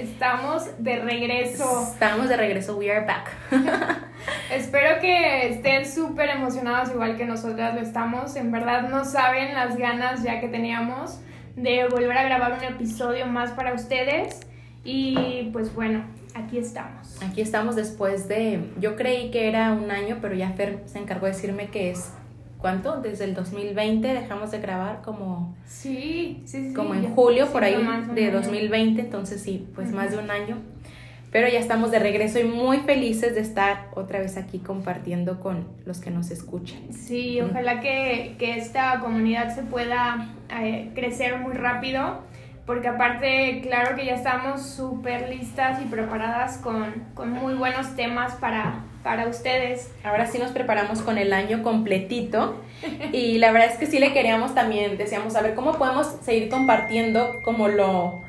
Estamos de regreso. Estamos de regreso, we are back. Espero que estén súper emocionados igual que nosotras lo estamos. En verdad no saben las ganas ya que teníamos de volver a grabar un episodio más para ustedes. Y pues bueno, aquí estamos. Aquí estamos después de, yo creí que era un año, pero ya Fer se encargó de decirme que es, ¿cuánto? Desde el 2020 dejamos de grabar como, Sí, sí, sí. como ya en julio, por ahí, de año. 2020, entonces sí, pues más de un año. Pero ya estamos de regreso y muy felices de estar otra vez aquí compartiendo con los que nos escuchan. Sí, ojalá que, que esta comunidad se pueda eh, crecer muy rápido, porque aparte, claro que ya estamos súper listas y preparadas con, con muy buenos temas para, para ustedes. Ahora sí nos preparamos con el año completito y la verdad es que sí le queríamos también, decíamos, a ver cómo podemos seguir compartiendo como lo,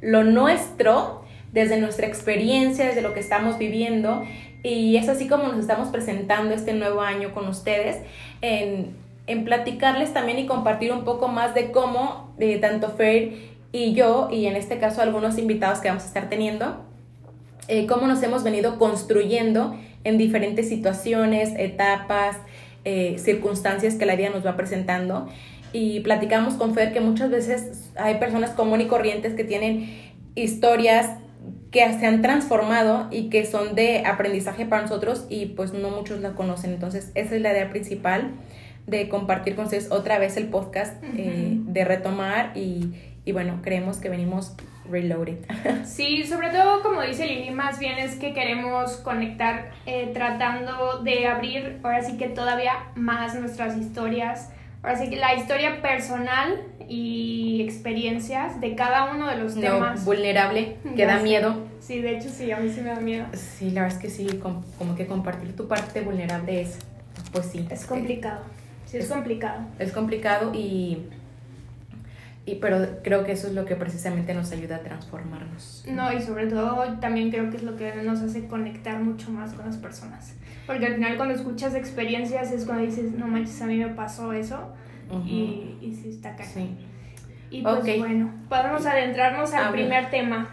lo nuestro desde nuestra experiencia, desde lo que estamos viviendo y es así como nos estamos presentando este nuevo año con ustedes en, en platicarles también y compartir un poco más de cómo eh, tanto Fer y yo y en este caso algunos invitados que vamos a estar teniendo eh, cómo nos hemos venido construyendo en diferentes situaciones, etapas, eh, circunstancias que la vida nos va presentando. Y platicamos con Fer que muchas veces hay personas común y corrientes que tienen historias que se han transformado y que son de aprendizaje para nosotros y pues no muchos la conocen. Entonces esa es la idea principal de compartir con ustedes otra vez el podcast, eh, de retomar y, y bueno, creemos que venimos reloaded. Sí, sobre todo como dice Lili, más bien es que queremos conectar eh, tratando de abrir ahora sí que todavía más nuestras historias, ahora sí que la historia personal y experiencias de cada uno de los No, temas. vulnerable, que Ya da miedo. Sí, de hecho sí, a mí sí me da miedo. Sí, la verdad es que sí, com- como que compartir tu parte vulnerable es, pues sí. Es complicado. Sí, es Es- complicado. Es complicado y, y, pero creo que eso es lo que precisamente nos ayuda a transformarnos. No, y sobre todo también creo que es lo que nos hace conectar mucho más con las personas. Porque al final cuando escuchas experiencias es cuando dices, no manches, a mí me pasó eso. Y, y sí está acá. Sí. Y pues Ok. bueno, podemos adentrarnos al A ver. primer tema.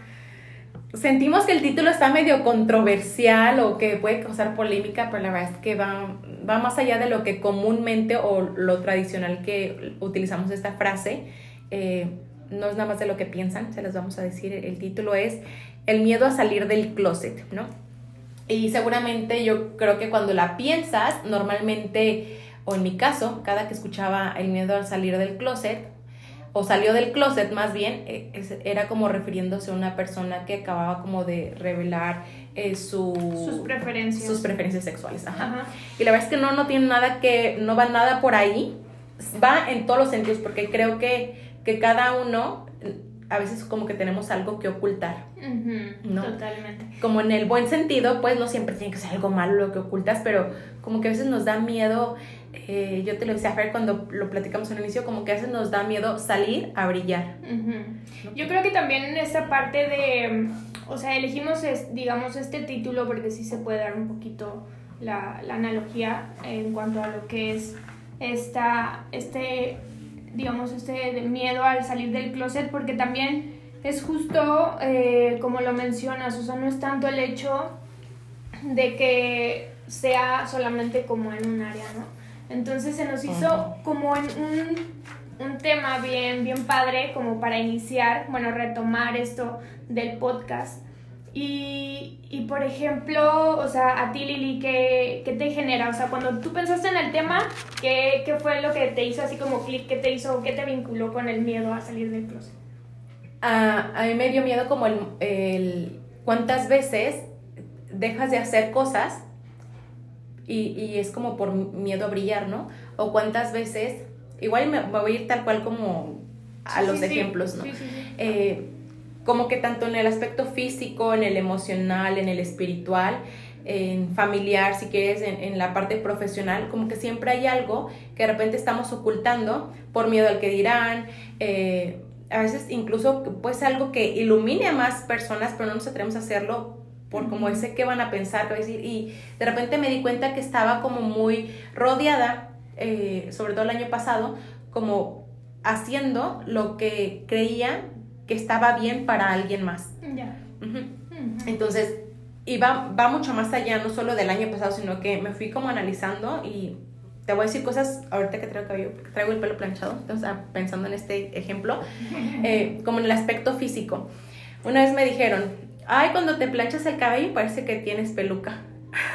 Sentimos que el título está medio controversial o que puede causar polémica, pero la verdad es que va, va más allá de lo que comúnmente o lo tradicional que utilizamos esta frase. Eh, no es nada más de lo que piensan, se las vamos a decir. El título es El miedo a salir del closet, ¿no? Y seguramente yo creo que cuando la piensas, normalmente, o en mi caso, cada que escuchaba el miedo al salir del closet, o salió del closet más bien, eh, era como refiriéndose a una persona que acababa como de revelar eh, su, Sus preferencias. sus preferencias sexuales. Ajá. Ajá. Y la verdad es que no, no tiene nada que, no va nada por ahí, va en todos los sentidos, porque creo que, que cada uno, a veces como que tenemos algo que ocultar. No. Totalmente. Como en el buen sentido, pues no siempre tiene que ser algo malo lo que ocultas, pero como que a veces nos da miedo, eh, yo te lo decía a Fer cuando lo platicamos en el inicio, como que a veces nos da miedo salir a brillar. Yo creo que también en esta parte de, o sea, elegimos, es- digamos, este título porque sí se puede dar un poquito la, la analogía en cuanto a lo que es esta, este, digamos, este de miedo al salir del closet, porque también es justo eh, como lo mencionas, o sea, no es tanto el hecho de que sea solamente como en un área, ¿no? Entonces se nos hizo Ajá. como en un, un tema bien, bien padre, como para iniciar, bueno, retomar esto del podcast. Y, y, por ejemplo, o sea, a ti Lili, ¿qué, ¿qué te genera? O sea, cuando tú pensaste en el tema, ¿qué, qué fue lo que te hizo así como clic? ¿Qué te hizo, qué te vinculó con el miedo a salir del closet? a, a mí me dio miedo como el, el cuántas veces dejas de hacer cosas y, y es como por miedo a brillar, ¿no? O cuántas veces, igual me, voy a ir tal cual como a Sí, los sí, ejemplos, ¿no? Sí, sí, sí. Eh, como que tanto en el aspecto físico, en el emocional, en el espiritual, en familiar, si quieres, en, la parte profesional, como que siempre hay algo que de repente estamos ocultando por miedo al que dirán. Eh, a veces incluso pues algo que ilumine a más personas, pero no nos atrevemos a hacerlo por como ese que van a pensar, que decir. Y de repente me di cuenta que estaba como muy rodeada, eh, sobre todo el año pasado, como haciendo lo que creía que estaba bien para alguien más. Entonces, y va, va mucho más allá, no solo del año pasado, sino que me fui como analizando y te voy a decir cosas ahorita que traigo, cabello, traigo el pelo planchado, entonces ah, pensando en este ejemplo, eh, como en el aspecto físico. Una vez me dijeron, ay, cuando te planchas el cabello parece que tienes peluca.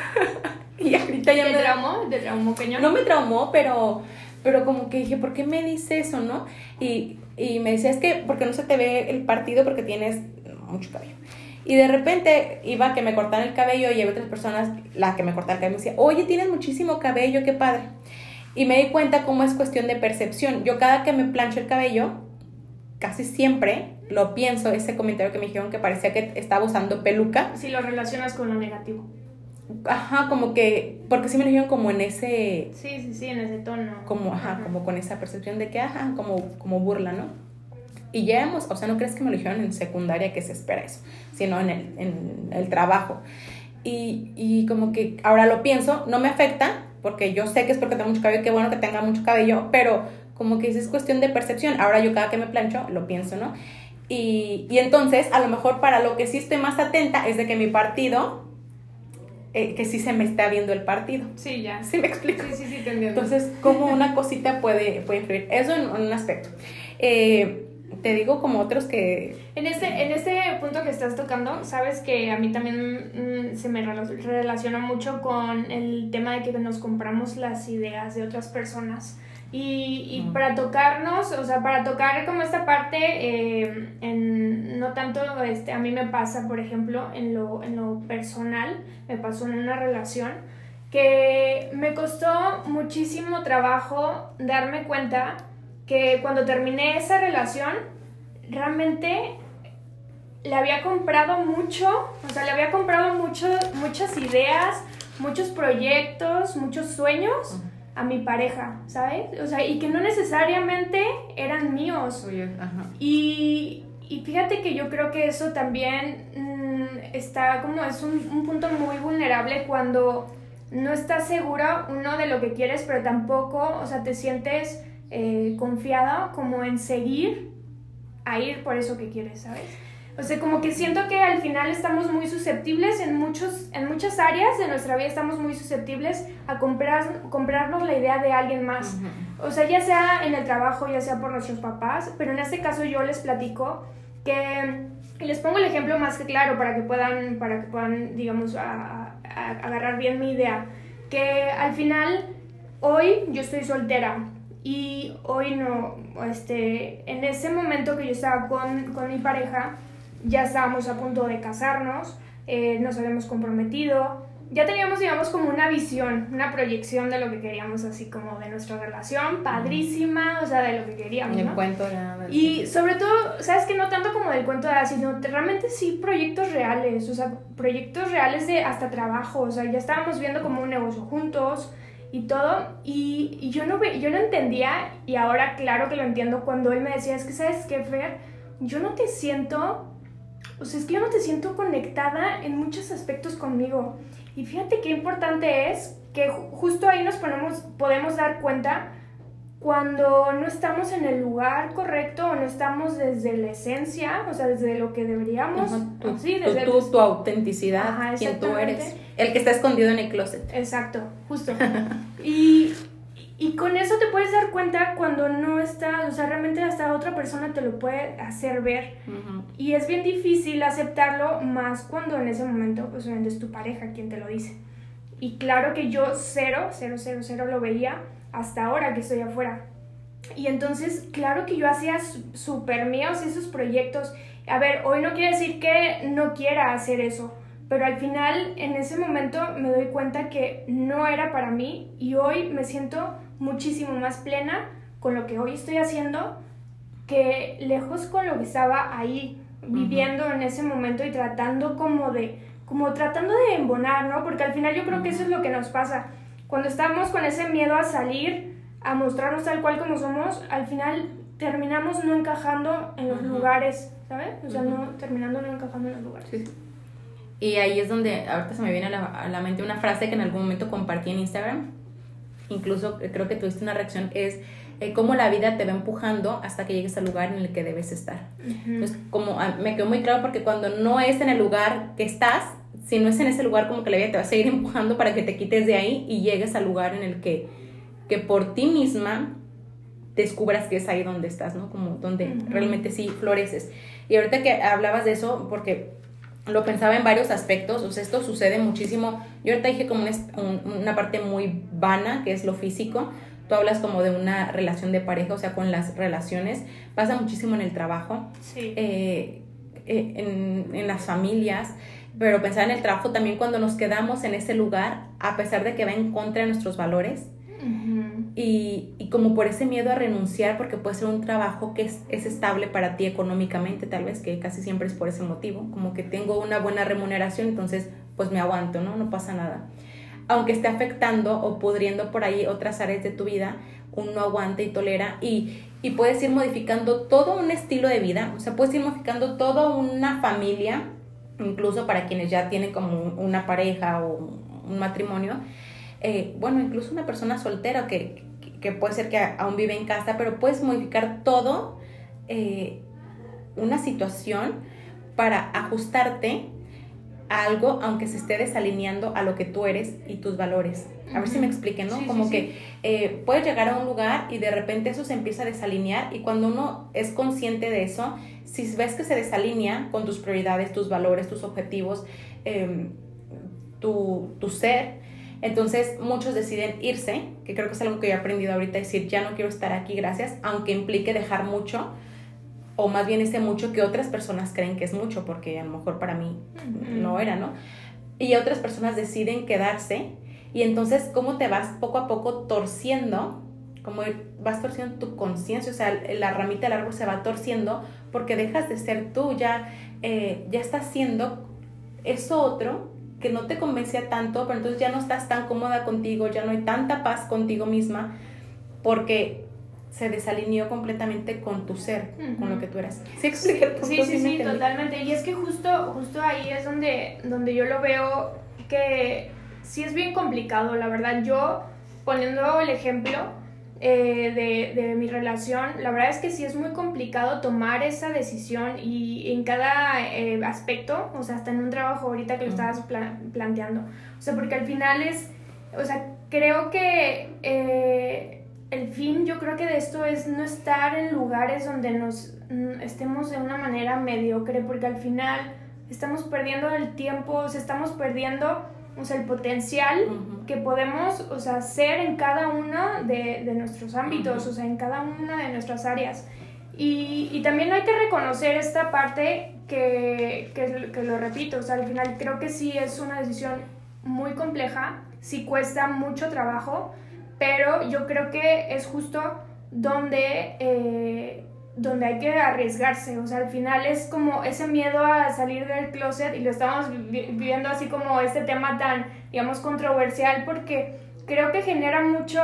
y ahorita ya ¿Te me... traumó? ¿Te traumó No me traumó, pero, pero como que dije, ¿por qué me dice eso, no? Y, y me decía, es que, porque no se te ve el partido porque tienes mucho cabello. Y de repente iba a que me cortaran el cabello y había otras personas, la que me cortaba el cabello, me decía, oye, tienes muchísimo cabello, qué padre. Y me di cuenta cómo es cuestión de percepción. Yo cada que me plancho el cabello, casi siempre lo pienso, ese comentario que me dijeron que parecía que estaba usando peluca. Si lo relacionas con lo negativo. Ajá, como que, porque sí me lo como en ese... Sí, sí, sí, en ese tono. Como, ajá, como con esa percepción de que, ajá, como, como burla, ¿no? Y ya hemos, o sea, no crees que me lo dijeron en secundaria que se espera eso, sino en el, en el trabajo. Y, y, como que ahora lo pienso, no me afecta, porque yo sé que es porque tengo mucho cabello, qué bueno que tenga mucho cabello, pero como que es cuestión de percepción. Ahora yo cada que me plancho lo pienso, ¿no? Y, y entonces, a lo mejor para lo que sí estoy más atenta es de que mi partido, eh, que sí se me está viendo el partido. Sí, ya. ¿Sí me explico? Sí, sí, sí, te entiendo. Entonces, como una cosita puede, puede influir. Eso en, un aspecto. Eh, te digo como otros que... En este, en este punto que estás tocando, sabes que a mí también mm, se me relaciona mucho con el tema de que nos compramos las ideas de otras personas. Y, y para tocarnos, o sea, para tocar como esta parte, eh, en, no tanto, este, a mí me pasa, por ejemplo, en lo, en lo personal, me pasó en una relación que me costó muchísimo trabajo darme cuenta que cuando terminé esa relación, realmente le había comprado mucho, o sea, le había comprado mucho, muchas ideas, muchos proyectos, muchos sueños a mi pareja, ¿sabes? O sea, y que no necesariamente eran míos. Y, y, fíjate que yo creo que eso también mm, está como, es un, un punto muy vulnerable cuando no estás segura uno de lo que quieres, pero tampoco, o sea, te sientes eh, confiada como en seguir a ir por eso que quieres, ¿sabes? O sea, como que siento que al final estamos muy susceptibles en, muchos, en muchas áreas de nuestra vida, estamos muy susceptibles a comprar, comprarnos la idea de alguien más. O sea, ya sea en el trabajo, ya sea por nuestros papás, pero en este caso yo les platico que les pongo el ejemplo más que claro para que puedan, para que puedan digamos, agarrar bien mi idea. Que al final, hoy yo estoy soltera, y hoy no, este, en ese momento que yo estaba con, con mi pareja, ya estábamos a punto de casarnos, eh, nos habíamos comprometido, ya teníamos, digamos, como una visión, una proyección de lo que queríamos, así como de nuestra relación, padrísima, o sea, de lo que queríamos. El cuento Y sobre todo, sabes que no tanto como del cuento de nada, sino realmente sí proyectos reales, o sea, proyectos reales de hasta trabajo, o sea, ya estábamos viendo como un negocio juntos, y todo. Y, yo, no, yo no entendía, y ahora claro que lo entiendo, cuando él me decía, es que, ¿sabes qué, Fer? Yo no te siento, o sea, es que yo no te siento conectada en muchos aspectos conmigo. Y fíjate qué importante es que justo ahí nos ponemos, podemos dar cuenta cuando no estamos en el lugar correcto o no estamos desde la esencia, o sea, desde lo que deberíamos. tu, sí, desde tu, tu, autenticidad, quien tú eres. El que está escondido en el closet. Exacto, justo. y, y con eso te puedes dar cuenta cuando no está, o sea, realmente hasta otra persona te lo puede hacer ver. Y es bien difícil aceptarlo, más cuando en ese momento, pues obviamente es tu pareja quien te lo dice. Y claro que yo cero, cero, cero, cero lo veía hasta ahora que estoy afuera. Y entonces, claro que yo hacía súper míos esos proyectos. A ver, hoy no quiere decir que no quiera hacer eso, pero al final, en ese momento, me doy cuenta que no era para mí y hoy me siento muchísimo más plena con lo que hoy estoy haciendo que lejos con lo que estaba ahí. viviendo en ese momento y tratando como de, como tratando de embonar, ¿no? Porque al final yo creo que eso es lo que nos pasa. Cuando estamos con ese miedo a salir, a mostrarnos tal cual como somos, al final terminamos no encajando en los lugares, ¿sabes? O sea, no, terminando no encajando en los lugares. Y ahí es donde ahorita se me viene a la, a la, mente una frase que en algún momento compartí en Instagram. Incluso creo que tuviste una reacción, es eh, cómo la vida te va empujando hasta que llegues al lugar en el que debes estar. Entonces, como ah, me quedó muy claro porque cuando no es en el lugar que estás, si no es en ese lugar, como que la vida te va a seguir empujando para que te quites de ahí y llegues al lugar en el que, que por ti misma descubras que es ahí donde estás, ¿no? Como donde realmente sí floreces. Y ahorita que hablabas de eso, porque lo pensaba en varios aspectos, o sea, esto sucede muchísimo. Yo ahorita dije como una, parte muy vana, que es lo físico. Tú hablas como de una relación de pareja, o sea, con las relaciones. Pasa muchísimo en el trabajo, eh, eh, en, en las familias pero pensar en el trabajo también cuando nos quedamos en ese lugar, a pesar de que va en contra de nuestros valores, y, y, como por ese miedo a renunciar, porque puede ser un trabajo que es, es, estable para ti económicamente, tal vez, que casi siempre es por ese motivo, como que tengo una buena remuneración, entonces pues me aguanto, ¿no? No pasa nada. Aunque esté afectando o pudriendo por ahí otras áreas de tu vida, uno aguanta y tolera y, y puedes ir modificando todo un estilo de vida, o sea, puedes ir modificando toda una familia, incluso para quienes ya tienen como una pareja o un matrimonio, eh, bueno, incluso una persona soltera que, que, puede ser que aún vive en casa, pero puedes modificar todo, eh, una situación para ajustarte a algo aunque se esté desalineando a lo que tú eres y tus valores. A ver si me expliquen, ¿no? Como que eh, puedes llegar a un lugar y de repente eso se empieza a desalinear y cuando uno es consciente de eso, si ves que se desalinea con tus prioridades, tus valores, tus objetivos, em, tu, tu ser, entonces muchos deciden irse, que creo que es algo que he aprendido ahorita, decir, ya no quiero estar aquí, gracias, aunque implique dejar mucho, o más bien ese mucho que otras personas creen que es mucho, porque a lo mejor para mí no era, ¿no? Y otras personas deciden quedarse, y entonces, ¿cómo te vas poco a poco torciendo? Como vas torciendo tu conciencia, o sea, la ramita del árbol se va torciendo porque dejas de ser tú, ya, eh, ya estás siendo eso otro que no te convencía tanto, pero entonces ya no estás tan cómoda contigo, ya no hay tanta paz contigo misma, porque se desalineó completamente con tu ser, con lo que tú eras. ¿Sí expliqué Sí, sí, sí, totalmente. Y es que justo, justo ahí es donde, donde yo lo veo que sí es bien complicado, la verdad. Yo, poniendo el ejemplo, eh, de, de, mi relación, la verdad es que sí es muy complicado tomar esa decisión y en cada eh, aspecto, o sea, hasta en un trabajo ahorita que lo estabas planteando, o sea, porque al final es, o sea, creo que eh, el fin, yo creo que de esto es no estar en lugares donde nos mm, estemos de una manera mediocre, porque al final estamos perdiendo el tiempo, o sea, estamos perdiendo o sea, el potencial que podemos, o sea, ser en cada uno de, de nuestros ámbitos, o sea, en cada una de nuestras áreas. Y, y también hay que reconocer esta parte que, que, que, lo repito, o sea, al final creo que sí es una decisión muy compleja, sí cuesta mucho trabajo, pero yo creo que es justo donde eh, donde hay que arriesgarse, o sea, al final es como ese miedo a salir del closet y lo estamos viviendo así como este tema tan, digamos, controversial porque creo que genera mucho,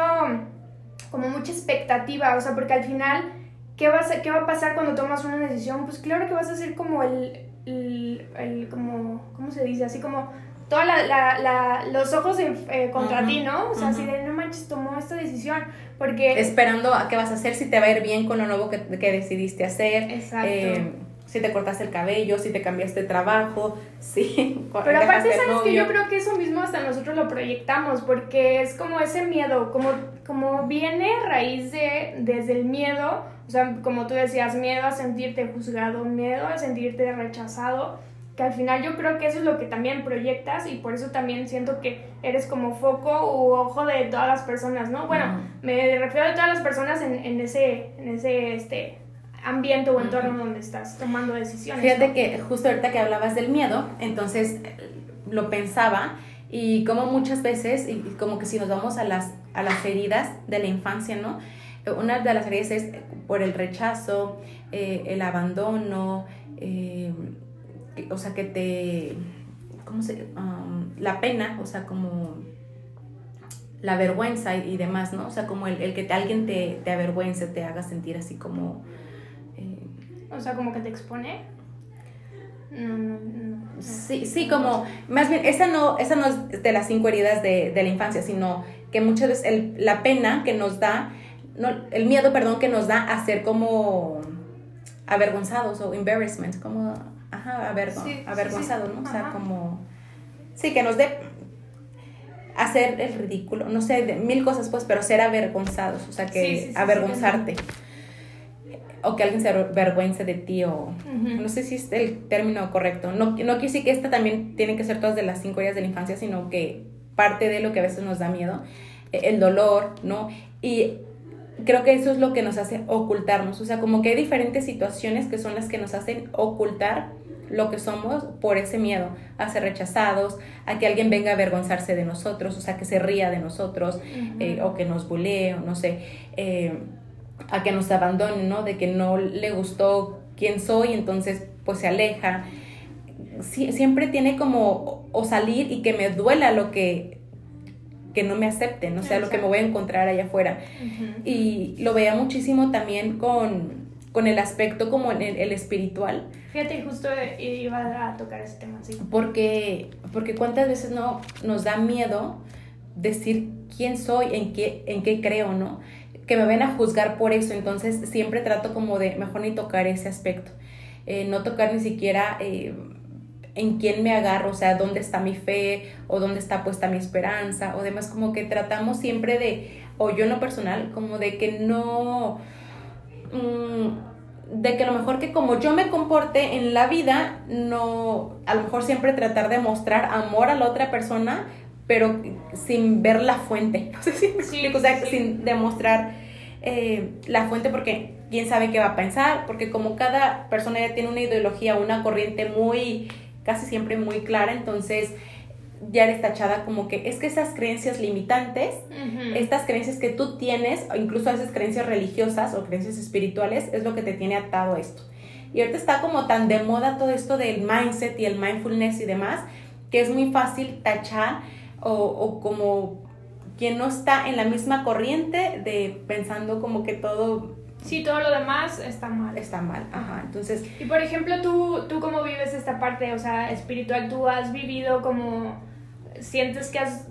como mucha expectativa, o sea, porque al final, ¿qué, vas a, qué va a pasar cuando tomas una decisión? Pues claro que vas a ser como el, el, el como, ¿cómo se dice? Así como todos la, la, los ojos eh, contra ti, ¿no? O sea, así de, no manches, tomó esta decisión, porque... Esperando a qué vas a hacer, si te va a ir bien con lo nuevo que, que decidiste hacer. Exacto. Eh, si te cortaste el cabello, si te cambiaste de trabajo, sí. Pero aparte, ¿sabes que Yo creo que eso mismo hasta nosotros lo proyectamos, porque es como ese miedo, como, como viene a raíz de, desde el miedo, o sea, como tú decías, miedo a sentirte juzgado, miedo a sentirte rechazado, que al final yo creo que eso es lo que también proyectas y por eso también siento que eres como foco u ojo de todas las personas, ¿no? Bueno, me refiero a todas las personas en, en ese, en ese este, ambiente o entorno donde estás tomando decisiones. Fíjate que justo ahorita que hablabas del miedo, entonces lo pensaba y como muchas veces, y como que si nos vamos a las, a las heridas de la infancia, ¿no? una de las heridas es por el rechazo, eh, el abandono, o sea, que te, ¿cómo se? Um, la pena, o sea, como la vergüenza y, demás, ¿no? O sea, como el, que alguien te, te, avergüence, te haga sentir así como... o sea, como que te expone. No, no, no. Sí, sí, como, más bien, esa no, esa no es de las cinco heridas de, de la infancia, sino que muchas veces el, la pena que nos da, no, el miedo, perdón, que nos da a ser como avergonzados o embarrassment, como, ajá, avergonzados, ¿no? O sea, como, sí, que nos dé hacer el ridículo, no sé, de mil cosas pues, pero ser avergonzados, o sea, que avergonzarte o que alguien se avergüence de ti o no sé si es el término correcto. No, no quiero decir que esta también tiene que ser todas de las cinco días de la infancia, sino que parte de lo que a veces nos da miedo, eh, el dolor, ¿no? Y creo que eso es lo que nos hace ocultarnos, o sea, como que hay diferentes situaciones que son las que nos hacen ocultar lo que somos por ese miedo a ser rechazados, a que alguien venga a avergonzarse de nosotros, o sea, que se ría de nosotros, eh, o que nos bulee, o no sé. Eh, a que nos abandone, ¿no? De que no le gustó quién soy, entonces pues se aleja. siempre tiene como o salir y que me duela lo que que no me acepten, o sea, lo que me voy a encontrar allá afuera. Y lo veía muchísimo también con, con el aspecto como en el, espiritual. Fíjate, justo iba a tocar ese tema, sí. Porque, porque cuántas veces no nos da miedo decir quién soy, en qué, en qué creo, ¿no? que me ven a juzgar por eso, entonces siempre trato como de mejor ni tocar ese aspecto, eh, no tocar ni siquiera eh, en quién me agarro, o sea, dónde está mi fe o dónde está puesta mi esperanza o demás, como que tratamos siempre de, o yo en lo personal, como de que no... Mm, de que a lo mejor que como yo me comporte en la vida, no, a lo mejor siempre tratar de mostrar amor a la otra persona, pero sin ver la fuente. No sé si me o sea, sin demostrar eh, la fuente porque quién sabe qué va a pensar, porque como cada persona ya tiene una ideología, una corriente muy, casi siempre muy clara, entonces ya eres tachada como que es que esas creencias limitantes, estas creencias que tú tienes, o incluso esas creencias religiosas o creencias espirituales, es lo que te tiene atado a esto. Y ahorita está como tan de moda todo esto del mindset y el mindfulness y demás, que es muy fácil tachar o, como quien no está en la misma corriente de pensando como que todo Sí, todo lo demás está mal. Está mal, ajá. Entonces. Y por ejemplo, tú, tú cómo vives esta parte, o sea, espiritual, tú has vivido como. ¿Sientes que has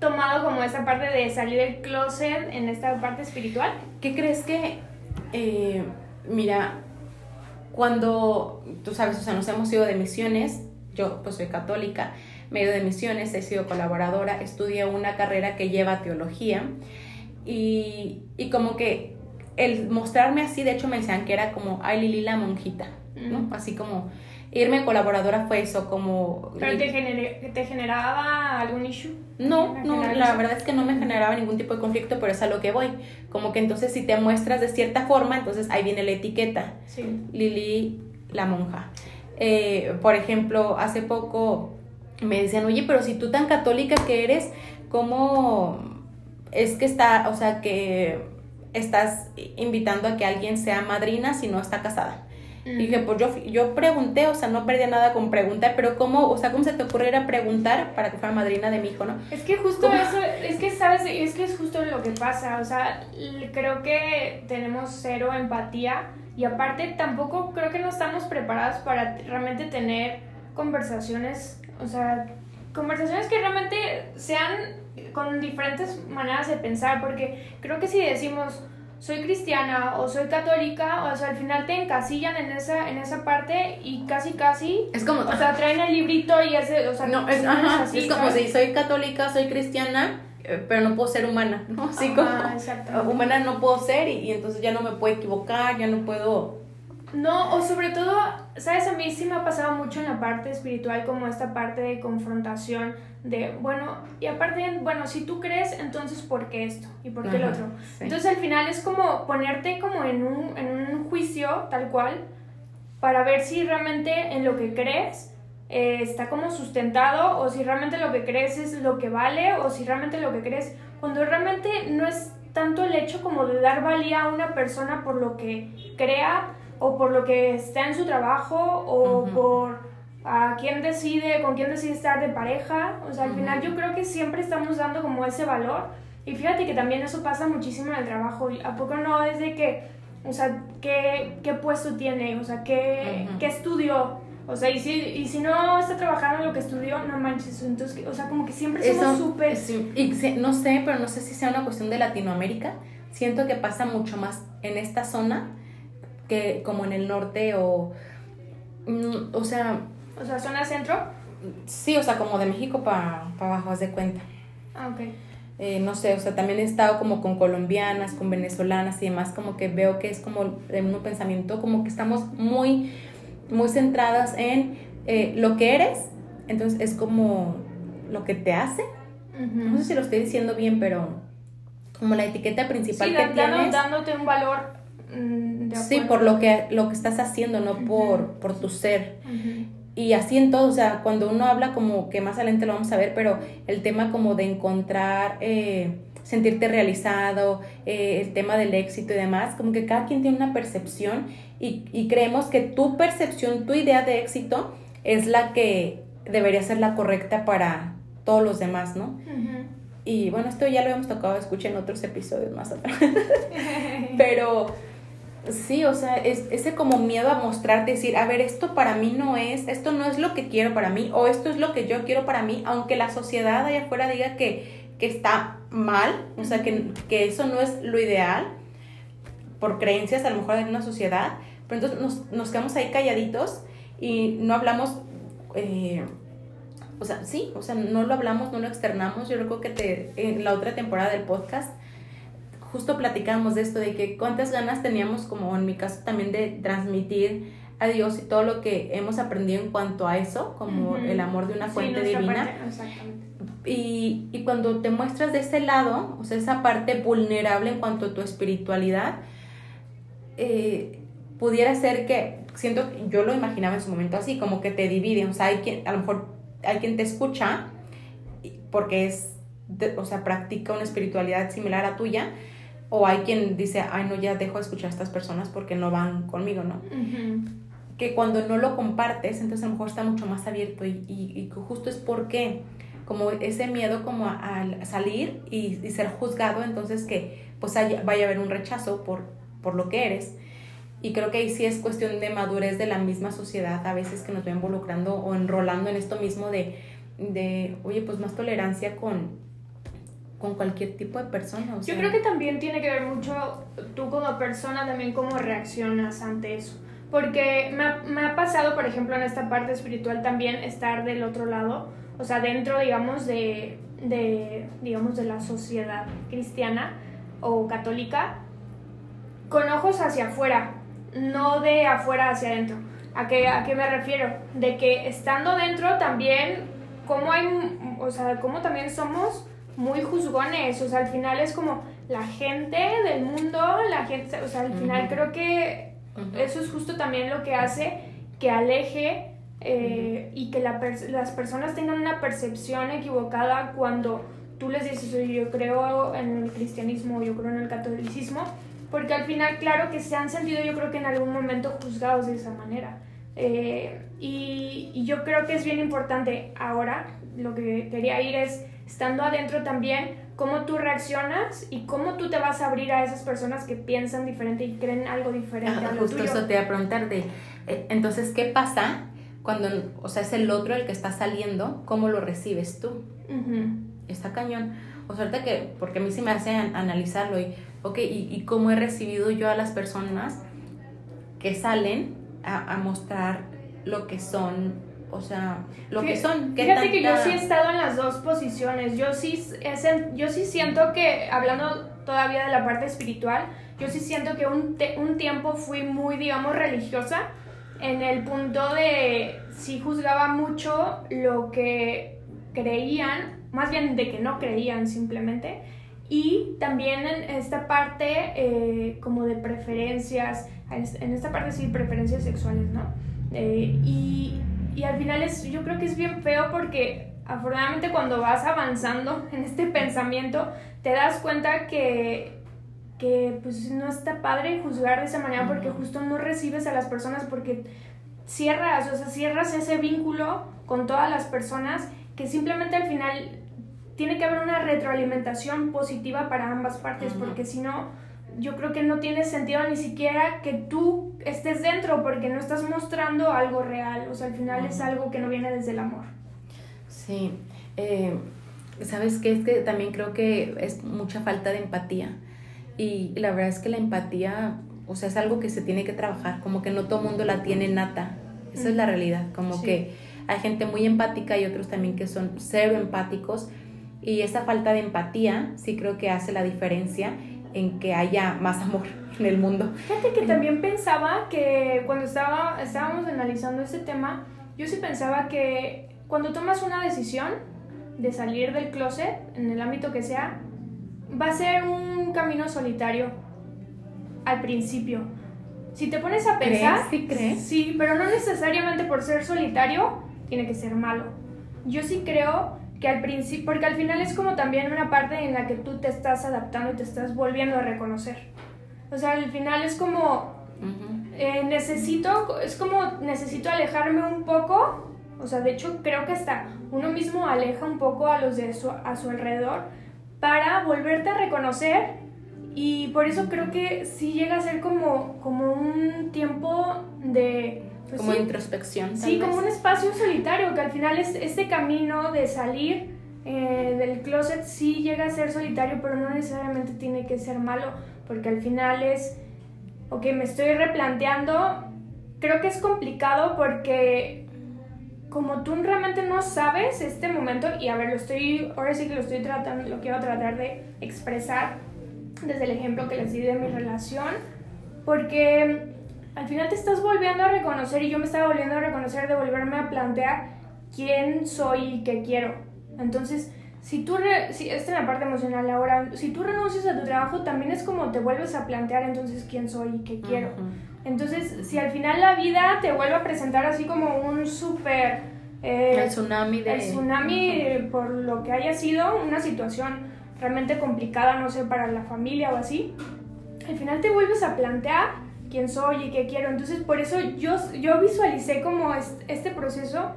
tomado como esa parte de salir del closet en esta parte espiritual? ¿Qué crees que. Eh, mira, cuando. Tú sabes, o sea, nos hemos ido de misiones, yo pues soy católica medio de misiones, he sido colaboradora, estudié una carrera que lleva teología y, y como que el mostrarme así, de hecho me decían que era como, ay Lili la monjita, ¿no? Así como irme colaboradora fue eso, como... ¿Pero te, te generaba algún issue? No, no, la verdad es que no me generaba ningún tipo de conflicto, pero es a lo que voy. Como que entonces si te muestras de cierta forma, entonces ahí viene la etiqueta. Sí. Lili la monja. Eh, por ejemplo, hace poco me decían, oye, pero si tú tan católica que eres, ¿cómo es que está, o sea, que estás invitando a que alguien sea madrina si no está casada? Y dije, pues yo, yo pregunté, o sea, no perdí nada con preguntar, pero ¿cómo, o sea, cómo se te ocurre ir a preguntar para que fuera madrina de mi hijo, no? Es que justo eso, es que, ¿sabes? Es que es justo lo que pasa, o sea, creo que tenemos cero empatía y aparte tampoco creo que no estamos preparados para realmente tener conversaciones o sea, conversaciones que realmente sean con diferentes maneras de pensar, porque creo que si decimos soy cristiana o soy católica, o sea, al final te encasillan en esa, en esa parte y casi casi... Es como... O sea, traen el librito y ese, o sea... No, es, ajá, es como si soy católica, soy cristiana, eh, pero no puedo ser humana, ¿no? Así como... Humana no puedo ser y, y entonces ya no me puedo equivocar, ya no puedo no, o sobre todo, sabes, a mí sí me ha pasado mucho en la parte espiritual como esta parte de confrontación de, bueno, y aparte, bueno, si tú crees, entonces ¿por qué esto? ¿Y por qué el otro? Entonces al final es como ponerte como en un, en un juicio tal cual para ver si realmente en lo que crees eh, está como sustentado o si realmente lo que crees es lo que vale o si realmente lo que crees, cuando realmente no es tanto el hecho como de dar valía a una persona por lo que crea o por lo que está en su trabajo o por a quién decide, con quién decide estar de pareja. O sea, al final yo creo que siempre estamos dando como ese valor. Y fíjate que también eso pasa muchísimo en el trabajo. ¿A poco no es de que, o sea, qué, qué puesto tiene? O sea, qué, qué estudió? O sea, y si, y si no está trabajando en lo que estudió, no manches. Entonces, o sea, como que siempre somos súper... Y no sé, pero no sé si sea una cuestión de Latinoamérica. Siento que pasa mucho más en esta zona que como en el norte o... Mm, o sea, o sea, zona centro. Sí, o sea, como de México para abajo, haz de cuenta. Ah, ok. Eh, no sé, o sea, también he estado como con colombianas, con venezolanas y demás, como que veo que es como de un pensamiento, como que estamos muy, muy centradas en eh, lo que eres, entonces es como lo que te hace. No sé si lo estoy diciendo bien, pero como la etiqueta principal que tienes. dándote un valor. Mm, sí, por lo que, lo que estás haciendo, no por, por tu ser. Y así en todo, o sea, cuando uno habla como que más adelante lo vamos a ver, pero el tema como de encontrar, eh, sentirte realizado, eh, el tema del éxito y demás, como que cada quien tiene una percepción y, creemos que tu percepción, tu idea de éxito es la que debería ser la correcta para todos los demás, ¿no? Y bueno, esto ya lo hemos tocado, escuchen en otros episodios más atrás. pero Sí, o sea, es ese como miedo a mostrarte, decir, a ver, esto para mí no es, esto no es lo que quiero para mí, o esto es lo que yo quiero para mí, aunque la sociedad allá afuera diga que, que está mal, o sea, que, que, eso no es lo ideal, por creencias a lo mejor de una sociedad, pero entonces nos, nos quedamos ahí calladitos y no hablamos, eh, o sea, sí, o sea, no lo hablamos, no lo externamos, yo creo que te, en la otra temporada del podcast, justo platicábamos de esto, de que cuántas ganas teníamos, como en mi caso también, de transmitir a Dios y todo lo que hemos aprendido en cuanto a eso, como el amor de una fuente divina. y, y, cuando te muestras de ese lado, o sea, esa parte vulnerable en cuanto a tu espiritualidad, eh, pudiera ser que, siento, yo lo imaginaba en su momento así, como que te divide, o sea, hay quien, a lo mejor hay quien te escucha porque es, o sea, practica una espiritualidad similar a tuya, o hay quien dice, ay, no, ya dejo de escuchar a estas personas porque no van conmigo, ¿no? Que cuando no lo compartes, entonces a lo mejor está mucho más abierto y, y, justo es porque como ese miedo como a, salir y, ser juzgado, entonces que pues vaya a haber un rechazo por, por lo que eres. Y creo que ahí sí es cuestión de madurez de la misma sociedad, a veces que nos va involucrando o enrolando en esto mismo de, de oye, pues más tolerancia con, con cualquier tipo de persona. Yo creo que también tiene que ver mucho tú como persona, también cómo reaccionas ante eso. Porque me ha, me ha, pasado, por ejemplo, en esta parte espiritual también estar del otro lado, o sea, dentro, digamos, de, de, digamos, de la sociedad cristiana o católica, con ojos hacia afuera, no de afuera hacia adentro. ¿A qué, ¿A qué me refiero? De que estando dentro también, como hay, o sea, como también somos muy juzgones, o sea, al final es como la gente del mundo, la gente, o sea, al final creo que eso es justo también lo que hace que aleje eh, y que las personas tengan una percepción equivocada cuando tú les dices, oye, yo creo en el cristianismo, yo creo en el catolicismo, porque al final, claro que se han sentido, yo creo que en algún momento juzgados de esa manera. Eh, y, y yo creo que es bien importante ahora, lo que quería ir es estando adentro también, cómo tú reaccionas y cómo tú te vas a abrir a esas personas que piensan diferente y creen algo diferente a lo justo eso te voy a preguntar de, eh, entonces, ¿qué pasa cuando, o sea, es el otro el que está saliendo, cómo lo recibes tú? Está cañón. O sea, ahorita que, porque a mí sí me hace analizarlo y, ok, y, y, cómo he recibido yo a las personas que salen a, a mostrar lo que son o sea, lo que son. fíjate que yo sí he estado en las dos posiciones. Yo sí, yo sí siento que, hablando todavía de la parte espiritual, yo sí siento que un, un tiempo fui muy, digamos, religiosa, en el punto de sí juzgaba mucho lo que creían, más bien de que no creían simplemente, y también en esta parte eh, como de preferencias, en esta parte sí, preferencias sexuales, ¿no? Eh, y y al final es, yo creo que es bien feo porque afortunadamente cuando vas avanzando en este pensamiento te das cuenta que, que pues no está padre juzgar de esa manera porque justo no recibes a las personas porque cierras, o sea, cierras ese vínculo con todas las personas que simplemente al final tiene que haber una retroalimentación positiva para ambas partes porque si no yo creo que no tiene sentido ni siquiera que tú estés dentro porque no estás mostrando algo real, o sea, al final es algo que no viene desde el amor. Sí, eh, ¿sabes qué? Es que también creo que es mucha falta de empatía. Y la verdad es que la empatía, o sea, es algo que se tiene que trabajar, como que no todo mundo la tiene nata, esa es la realidad, como que hay gente muy empática y otros también que son cero empáticos. Y esa falta de empatía sí creo que hace la diferencia en que haya más amor en el mundo. Fíjate que también pensaba que cuando estaba, estábamos analizando este tema, yo sí pensaba que cuando tomas una decisión de salir del closet, en el ámbito que sea, va a ser un camino solitario al principio. Si te pones a pensar, ¿Sí crees? Sí, pero no necesariamente por ser solitario tiene que ser malo. Yo sí creo que al principio, porque al final es como también una parte en la que tú te estás adaptando y te estás volviendo a reconocer. O sea, al final es como, eh, necesito, es como necesito alejarme un poco, o sea, de hecho creo que hasta uno mismo aleja un poco a los de su, a su alrededor para volverte a reconocer y por eso creo que sí llega a ser como, como un tiempo de pues como introspección. Sí, como un espacio solitario, que al final es este camino de salir eh, del closet sí llega a ser solitario, pero no necesariamente tiene que ser malo, porque al final es, ok, me estoy replanteando, creo que es complicado porque como tú realmente no sabes este momento, y a ver, lo estoy, ahora sí que lo estoy tratando, lo quiero tratar de expresar desde el ejemplo que les di de mi relación, porque al final te estás volviendo a reconocer y yo me estaba volviendo a reconocer de volverme a plantear quién soy y qué quiero. Entonces, si tú, si, esta es la parte emocional ahora, si tú renuncias a tu trabajo, también es como te vuelves a plantear entonces quién soy y qué quiero. Entonces, si al final la vida te vuelve a presentar así como un súper... Eh, el tsunami de... El tsunami por lo que haya sido, una situación realmente complicada, no sé, para la familia o así, al final te vuelves a plantear quién soy y qué quiero. Entonces, por eso yo, yo visualicé como este proceso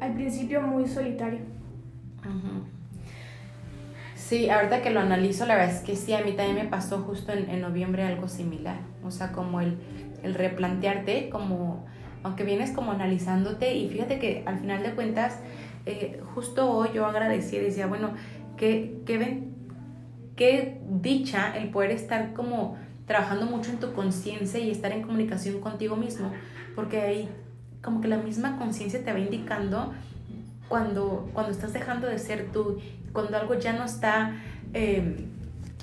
al principio muy solitario. Sí, ahorita que lo analizo, la verdad es que sí, a mí también me pasó justo en, noviembre algo similar. O sea, como el, el, replantearte, como, aunque vienes como analizándote, y fíjate que al final de cuentas, eh, justo hoy yo agradecí y decía, bueno, qué, qué, qué dicha el poder estar como trabajando mucho en tu conciencia y estar en comunicación contigo mismo, porque ahí como que la misma conciencia te va indicando cuando, cuando estás dejando de ser tú, cuando algo ya no está, em,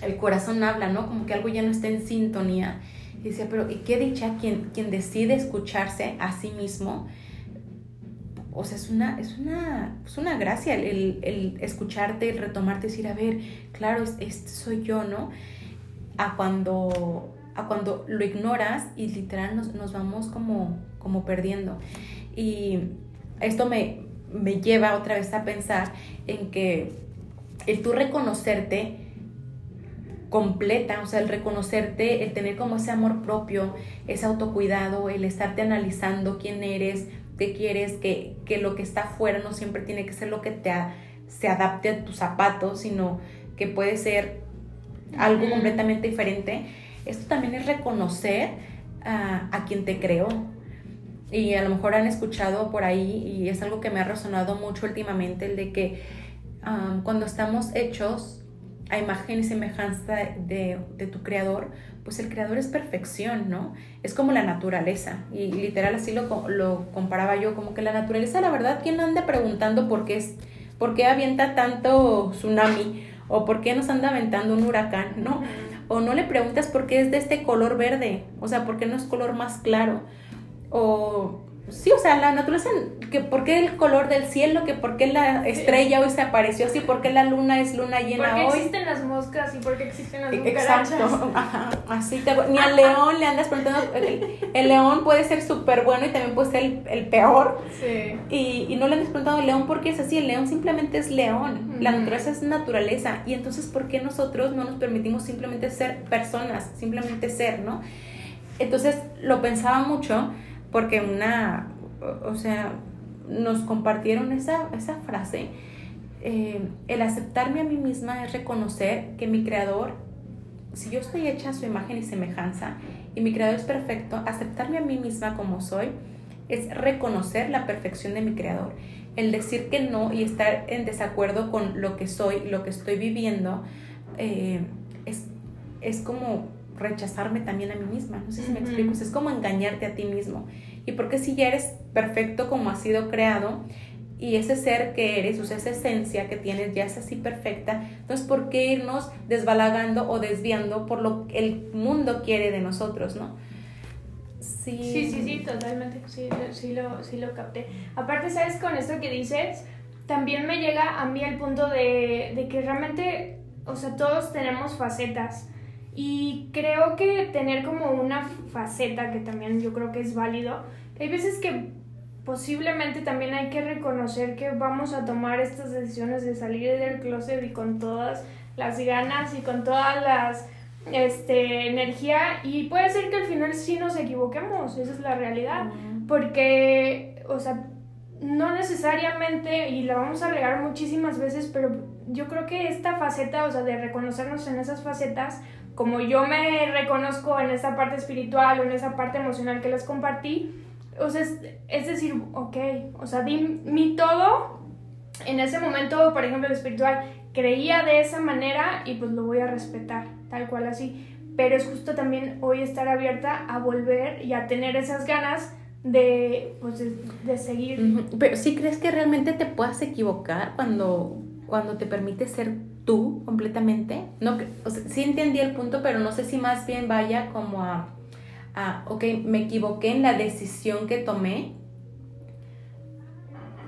el corazón habla, ¿no? Como que algo ya no está en sintonía. Y decía, pero ¿y qué dicha quien, quien decide escucharse a sí mismo? O sea, es una, es una, es una gracia el, el, escucharte, el retomarte, decir, a ver, claro, este soy yo, ¿no? A cuando, a cuando lo ignoras y literal nos, nos vamos como, como perdiendo. Y esto me, me lleva otra vez a pensar en que el tú reconocerte completa, o sea, el reconocerte, el tener como ese amor propio, ese autocuidado, el estarte analizando quién eres, qué quieres, que, que lo que está afuera no siempre tiene que ser lo que te se adapte a tus zapatos, sino que puede ser algo completamente diferente, esto también es reconocer a, quien te creó. Y a lo mejor han escuchado por ahí, y es algo que me ha resonado mucho últimamente, el de que cuando estamos hechos a imagen y semejanza de, tu creador, pues el creador es perfección, ¿no? Es como la naturaleza. Y literal así lo, lo comparaba yo, como que la naturaleza, la verdad, ¿quién anda preguntando por qué, es, por qué avienta tanto tsunami? O por qué nos anda aventando un huracán, ¿no? O no le preguntas por qué es de este color verde, o sea, por qué no es color más claro. O sí, o sea, la naturaleza, que por qué el color del cielo, que por qué la estrella hoy se apareció así, por qué la luna es luna llena ¿Por qué hoy. existen las moscas y por qué existen las cucarachas? Exacto, ajá, así te, ni al león le andas preguntando, el, el león puede ser súper bueno y también puede ser el, el peor. Sí. Y, y no le andas preguntando al león por qué es así, el león simplemente es león, la naturaleza es naturaleza. Y entonces, ¿por qué nosotros no nos permitimos simplemente ser personas, simplemente ser, ¿no? Entonces lo pensaba mucho porque una, o- sea, nos compartieron esa, esa frase. eh, el aceptarme a mí misma es reconocer que mi creador, si yo estoy hecha a su imagen y semejanza y mi creador es perfecto, aceptarme a mí misma como soy es reconocer la perfección de mi creador. El decir que no y estar en desacuerdo con lo que soy, lo que estoy viviendo, eh, es, es como rechazarme también a mí misma. No sé si me explico. O sea, es como engañarte a ti mismo. Y porque si ya eres perfecto como has sido creado y ese ser que eres, o sea, esa esencia que tienes ya es así perfecta, entonces ¿por qué irnos desbalagando o desviando por lo que el mundo quiere de nosotros, no? Sí, Sí, sí, sí, totalmente. Sí, sí, lo, sí lo capté. Aparte, ¿sabes? Con esto que dices, también me llega a mí el punto de, de que realmente, o sea, todos tenemos facetas. Y creo que tener como una faceta, que también yo creo que es válido, hay veces que posiblemente también hay que reconocer que vamos a tomar estas decisiones de salir del closet y con todas las ganas y con todas las este, energía y puede ser que al final sí nos equivoquemos, esa es la realidad, porque, o sea, no necesariamente, y la vamos a regar muchísimas veces, pero yo creo que esta faceta, o sea, de reconocernos en esas facetas, como yo me reconozco en esa parte espiritual o en esa parte emocional que les compartí, o sea, es, es decir, ok, o sea, di mi todo, en ese momento, por ejemplo, el espiritual, creía de esa manera y pues lo voy a respetar, tal cual así. Pero es justo también hoy estar abierta a volver y a tener esas ganas de, pues, de, de seguir. Pero sí crees que realmente te puedas equivocar cuando, cuando te permites ser tú completamente. No, o sea, sí entendí el punto, pero no sé si más bien vaya como a, a, ok, me equivoqué en la decisión que tomé.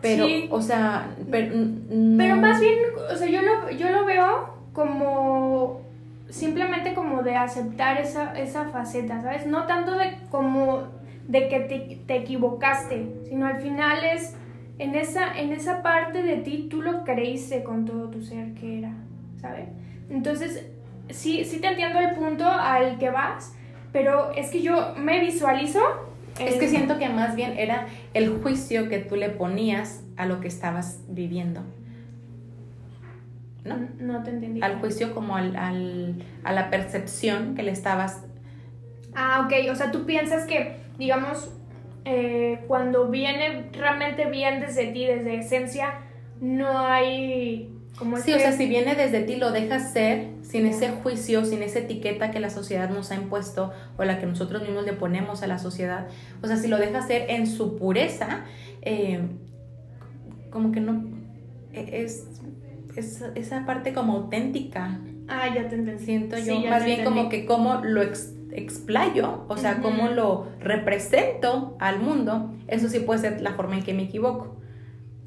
Pero, Sí. o sea, pero, Pero más bien, o sea, yo lo, yo lo veo como simplemente como de aceptar esa, esa faceta, ¿sabes? No tanto de como de que te, te equivocaste, sino al final es en esa, en esa parte de ti tú lo creíste con todo tu ser que era, ¿sabes? Entonces, sí, sí te entiendo el punto al que vas, pero es que yo me visualizo. Es que siento que más bien era el juicio que tú le ponías a lo que estabas viviendo. ¿No? No te entendí. Al juicio como al, al- a la percepción que le estabas... Ah, ok. O sea, tú piensas que, digamos, eh, cuando viene realmente bien desde ti, desde esencia, no hay como Sí, este- o sea, si viene desde ti, lo dejas ser sin ese juicio, sin esa etiqueta que la sociedad nos ha impuesto o la que nosotros mismos le ponemos a la sociedad. O sea, si lo dejas ser en su pureza, eh, como que no... e- Es, es esa parte como auténtica, Ah, ya te entendí. siento Sí, yo. ya Más bien como entendí. que cómo lo ex- explayo, o sea, cómo lo represento al mundo, eso sí puede ser la forma en que me equivoco.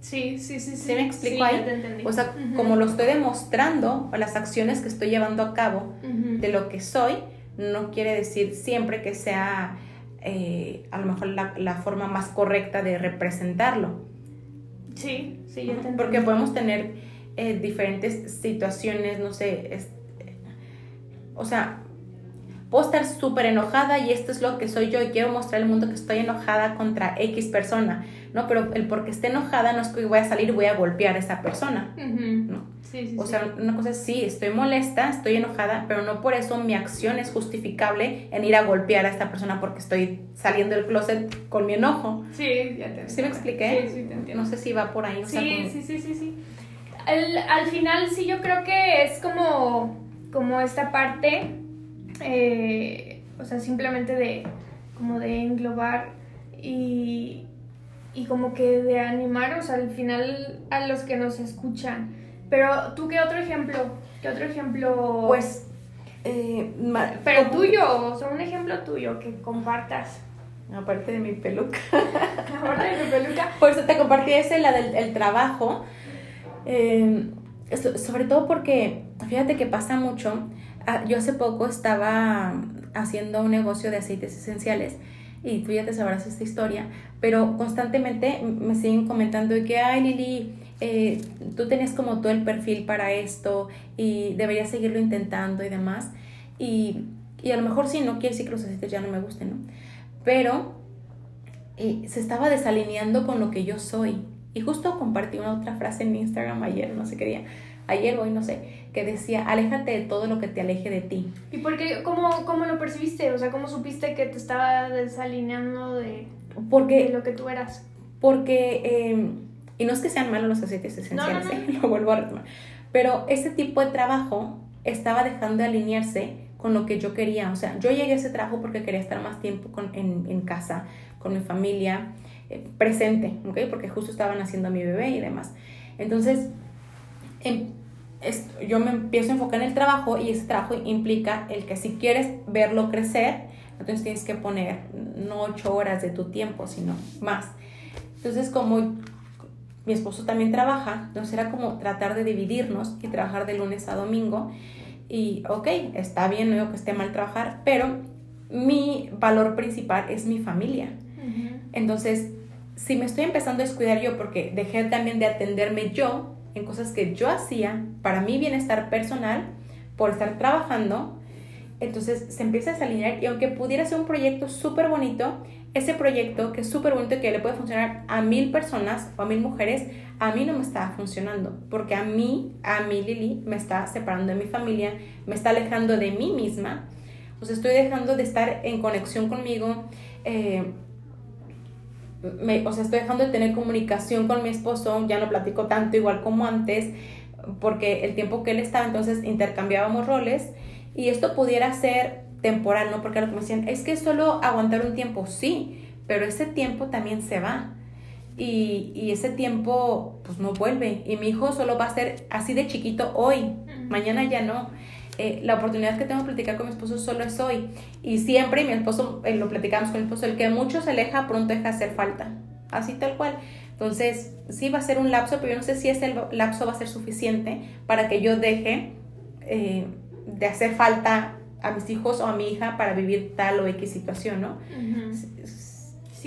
Sí, sí, sí, sí. ¿Sí me explico Sí, ahí? ya te entendí. O sea, como lo estoy demostrando, o las acciones que estoy llevando a cabo de lo que soy, no quiere decir siempre que sea eh, a lo mejor la, la forma más correcta de representarlo. Sí, sí, ya te entendí. Porque podemos tener eh, diferentes situaciones, no sé, es- o sea, puedo estar súper enojada y esto es lo que soy yo y quiero mostrar al mundo que estoy enojada contra X persona, ¿no? Pero el porque esté enojada no es que voy a salir y voy a golpear a esa persona. ¿no? Sí, sí, O sí. sea, una cosa es, sí, estoy molesta, estoy enojada, pero no por eso mi acción es justificable en ir a golpear a esta persona porque estoy saliendo del closet con mi enojo. Sí, ya te ¿Sí me expliqué? Sí, sí, te entiendo. No sé si va por ahí. o sea, Sí, como- sí, sí, sí, sí. Al, al final sí yo creo que es como, como esta parte, eh, o sea, simplemente de, como de englobar y, y como que de animar, o sea, al final a los que nos escuchan. Pero tú, ¿qué otro ejemplo? ¿Qué otro ejemplo? Pues, eh, pero tuyo, o sea, un ejemplo tuyo que compartas. Aparte de mi peluca. Aparte de mi peluca. Por eso te compartí ese, la del el trabajo. Eh, sobre todo porque, fíjate que pasa mucho. Ah, yo hace poco estaba haciendo un negocio de aceites esenciales y tú ya te sabrás esta historia, pero constantemente me siguen comentando que, ay Lili, eh, tú tenías como todo el perfil para esto y deberías seguirlo intentando y demás. Y, y a lo mejor sí, no quiere decir que los aceites ya no me gusten, ¿no? Pero eh, se estaba desalineando con lo que yo soy. Y justo compartí una otra frase en Instagram ayer, no sé qué día, ayer o hoy, no sé, que decía, aléjate de todo lo que te aleje de ti. ¿Y por qué, cómo, cómo lo percibiste? O sea, ¿cómo supiste que te estaba desalineando de, porque, lo que tú eras? Porque, eh, y no es que sean malos los aceites esenciales, ¿eh? lo vuelvo a retomar, pero ese tipo de trabajo estaba dejando de alinearse con lo que yo quería. O sea, yo llegué a ese trabajo porque quería estar más tiempo con, en, en, casa, con mi familia, eh, presente, ¿ok? Porque justo estaban haciendo a mi bebé y demás. Entonces, em, yo me empiezo a enfocar en el trabajo y ese trabajo implica el que si quieres verlo crecer, entonces tienes que poner no ocho horas de tu tiempo, sino más. Entonces, como mi esposo también trabaja, entonces era como tratar de dividirnos y trabajar de lunes a domingo. Y ok, está bien, no digo que esté mal trabajar, pero mi valor principal es mi familia. Entonces, si me estoy empezando a descuidar yo porque dejé también de atenderme yo en cosas que yo hacía para mi bienestar personal, por estar trabajando, entonces se empieza a desalinear y aunque pudiera ser un proyecto súper bonito, ese proyecto que es súper bonito que le puede funcionar a mil personas o a mil mujeres, a mí no me está funcionando, porque a mí, a mí Lili, me está separando de mi familia, me está alejando de mí misma, sea, estoy dejando de estar en conexión conmigo, eh, me, o sea, estoy dejando de tener comunicación con mi esposo, ya no platico tanto igual como antes, porque el tiempo que él estaba, entonces intercambiábamos roles, y esto pudiera ser temporal, ¿no? Porque lo que me decían, es que solo aguantar un tiempo, sí, pero ese tiempo también se va. Y, y, ese tiempo pues no vuelve. Y mi hijo solo va a ser así de chiquito hoy, mañana ya no. Eh, la oportunidad que tengo de platicar con mi esposo solo es hoy. Y siempre mi esposo, eh, lo platicamos con mi esposo, el que mucho se aleja pronto deja de hacer falta. Así tal cual. Entonces, sí va a ser un lapso, pero yo no sé si ese lapso va a ser suficiente para que yo deje eh, de hacer falta a mis hijos o a mi hija para vivir tal o X situación, ¿no?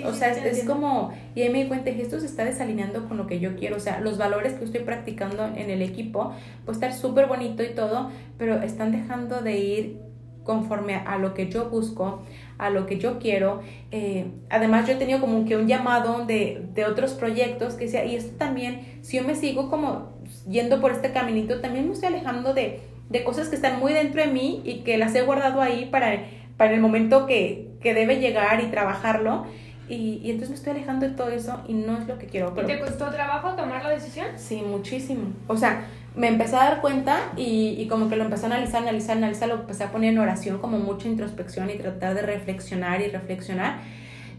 O sea, es, como, y ahí me di cuenta que esto se está desalineando con lo que yo quiero, o sea, los valores que estoy practicando en el equipo, pues estar súper bonito y todo, pero están dejando de ir conforme a lo que yo busco, a lo que yo quiero. Eh, además, yo he tenido como que un llamado de, de otros proyectos que sea, y esto también, si yo me sigo como yendo por este caminito, también me estoy alejando de, de cosas que están muy dentro de mí y que las he guardado ahí para, para el momento que, que debe llegar y trabajarlo. Y, y, entonces me estoy alejando de todo eso y no es lo que quiero. Pero... ¿Y te costó trabajo tomar la decisión? Sí, muchísimo. O sea, me empecé a dar cuenta y, y, como que lo empecé a analizar, analizar, analizar, lo empecé a poner en oración como mucha introspección y tratar de reflexionar y reflexionar.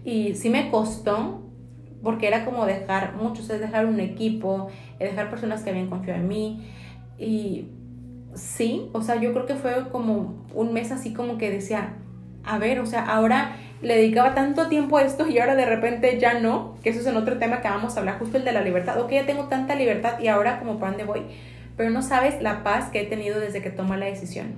Y sí me costó porque era como dejar muchos, es dejar un equipo, dejar personas que habían confiado en mí. Y sí, o sea, yo creo que fue como un mes así como que decía, a ver, o sea, ahora le dedicaba tanto tiempo a esto y ahora de repente ya no, que eso es en otro tema que vamos a hablar, justo el de la libertad, ok, ya tengo tanta libertad y ahora como para dónde voy, pero no sabes la paz que he tenido desde que tomé la decisión.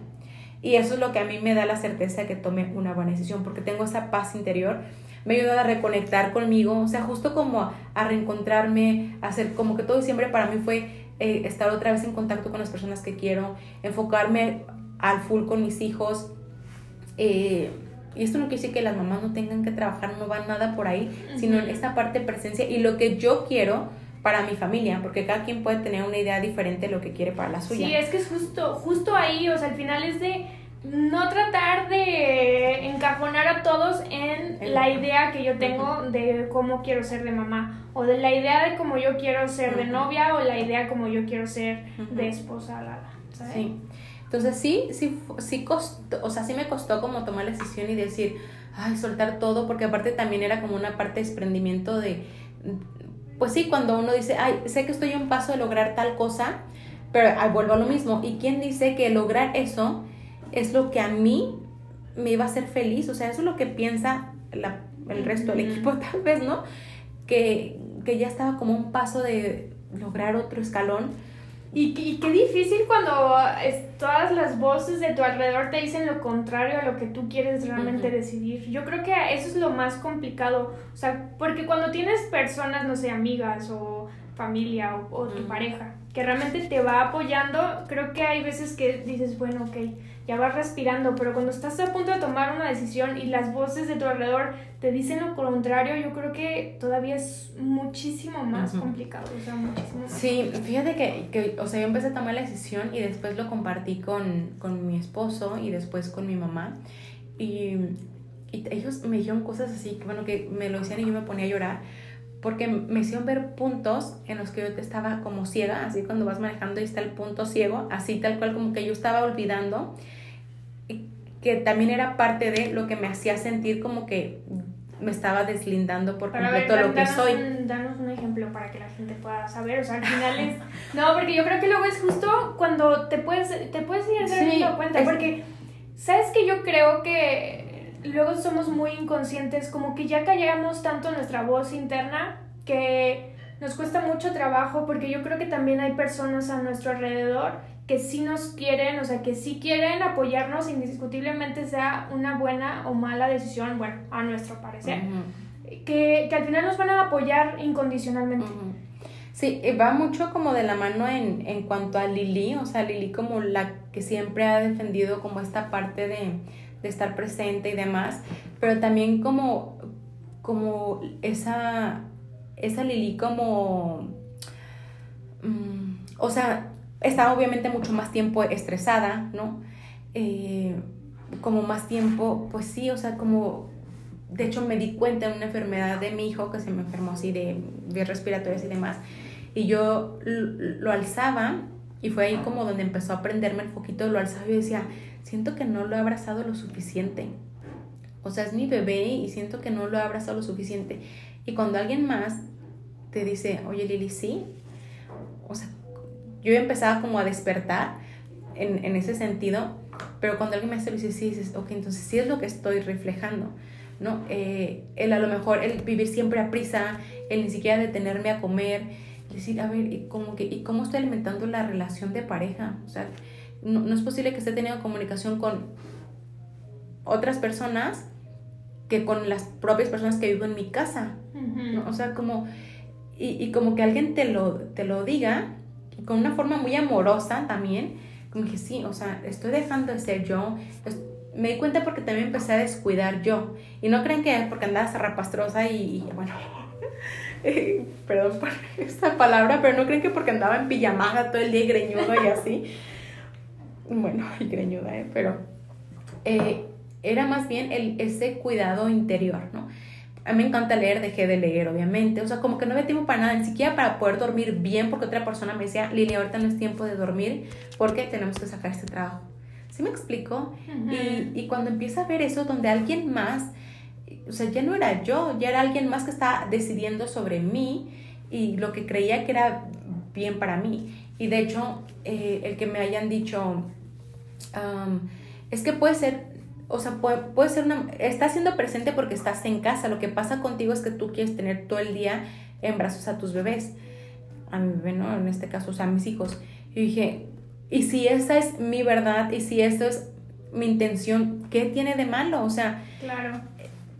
Y eso es lo que a mí me da la certeza de que tome una buena decisión, porque tengo esa paz interior, me ayuda a reconectar conmigo, o sea, justo como a reencontrarme, a hacer como que todo diciembre para mí fue eh, estar otra vez en contacto con las personas que quiero, enfocarme al full con mis hijos. Eh, y esto no quiere decir que las mamás no tengan que trabajar, no va nada por ahí, sino en esta parte de presencia y lo que yo quiero para mi familia, porque cada quien puede tener una idea diferente de lo que quiere para la suya. Sí, es que es justo, justo ahí, o sea, al final es de no tratar de encajonar a todos en la idea que yo tengo de cómo quiero ser de mamá o de la idea de cómo yo quiero ser de novia o la idea como yo quiero ser de esposa, ¿sabes? Sí. Entonces sí, sí, sí costó, o sea, sí me costó como tomar la decisión y decir, ay, soltar todo, porque aparte también era como una parte de desprendimiento de, pues sí, cuando uno dice, ay, sé que estoy a un paso de lograr tal cosa, pero ay, vuelvo a lo mismo. ¿Y quién dice que lograr eso es lo que a mí me iba a hacer feliz? O sea, eso es lo que piensa la, el resto del equipo tal vez, ¿no? Que, que ya estaba como un paso de lograr otro escalón y, qué difícil cuando todas las voces de tu alrededor te dicen lo contrario a lo que tú quieres realmente decidir. Yo creo que eso es lo más complicado. O sea, porque cuando tienes personas, no sé, amigas o familia o, tu pareja, que realmente te va apoyando, creo que hay veces que dices, bueno, ok, ya vas respirando, pero cuando estás a punto de tomar una decisión y las voces de tu alrededor te dicen lo contrario, yo creo que todavía es muchísimo más complicado, o sea, muchísimo más Sí, fíjate que, que, o sea, yo empecé a tomar la decisión y después lo compartí con, con mi esposo y después con mi mamá. Y, y ellos me dijeron cosas así, que bueno, que me lo decían y yo me ponía a llorar porque me hicieron ver puntos en los que yo estaba como ciega, así cuando vas manejando y está el punto ciego, así tal cual como que yo estaba olvidando, que también era parte de lo que me hacía sentir como que me estaba deslindando por completo lo que soy. danos un ejemplo para que la gente pueda saber, o sea, al final es... no, porque yo creo que luego es justo cuando te puedes, te puedes ir dando cuenta, porque, ¿sabes que Yo creo que luego somos muy inconscientes, como que ya callamos tanto nuestra voz interna que nos cuesta mucho trabajo porque yo creo que también hay personas a nuestro alrededor que sí nos quieren, o sea, que sí quieren apoyarnos indiscutiblemente sea una buena o mala decisión, bueno, a nuestro parecer, que, que, al final nos van a apoyar incondicionalmente. Sí, va mucho como de la mano en, en cuanto a Lili, o sea, Lili como la que siempre ha defendido como esta parte de de estar presente y demás, pero también como, como esa, esa Lili como, mm, o sea, estaba obviamente mucho más tiempo estresada, ¿no? Eh, como más tiempo, pues sí, o sea, como, de hecho me di cuenta en una enfermedad de mi hijo que se me enfermó así de vías respiratorias y demás, y yo lo alzaba y fue ahí como donde empezó a prenderme el poquito, lo alzaba y decía, siento que no lo he abrazado lo suficiente. O sea, es mi bebé y siento que no lo he abrazado lo suficiente. Y cuando alguien más te dice, oye Lili, sí, o sea, yo empezaba como a despertar en, en ese sentido, pero cuando alguien me hace lo dice, sí, dices, ok, entonces sí es lo que estoy reflejando, ¿no? Eh, el a lo mejor, el vivir siempre a prisa, el ni siquiera detenerme a comer, decir, a ver, ¿y cómo, que, ¿y cómo estoy alimentando la relación de pareja? O sea, no, es posible que esté teniendo comunicación con otras personas que con las propias personas que vivo en mi casa. O sea, como, y, como que alguien te lo, te lo diga, con una forma muy amorosa también, como que sí, o sea, estoy dejando de ser yo. me di cuenta porque también empecé a descuidar yo. Y no creen que es porque andaba zarrapastrosa y, y bueno, perdón por esta palabra, pero no creen que porque andaba en pijamada todo el día y greñudo y así bueno, y greñuda, ¿eh? pero eh, era más bien el, ese cuidado interior, ¿no? A mí me encanta leer, dejé de leer, obviamente. O sea, como que no había tiempo para nada, ni siquiera para poder dormir bien, porque otra persona me decía, Lili, ahorita no es tiempo de dormir porque tenemos que sacar este trabajo. ¿Sí me explico? y, y, cuando empieza a ver eso, donde alguien más, o sea, ya no era yo, ya era alguien más que estaba decidiendo sobre mí y lo que creía que era bien para mí. Y de hecho, eh, el que me hayan dicho, es que puede ser, o sea, puede, puede ser una, estás siendo presente porque estás en casa, lo que pasa contigo es que tú quieres tener todo el día en brazos a tus bebés, a mi bebé, ¿no? En este caso, o sea, a mis hijos. Y dije, y si esa es mi verdad y si esto es mi intención, ¿qué tiene de malo? O sea, claro.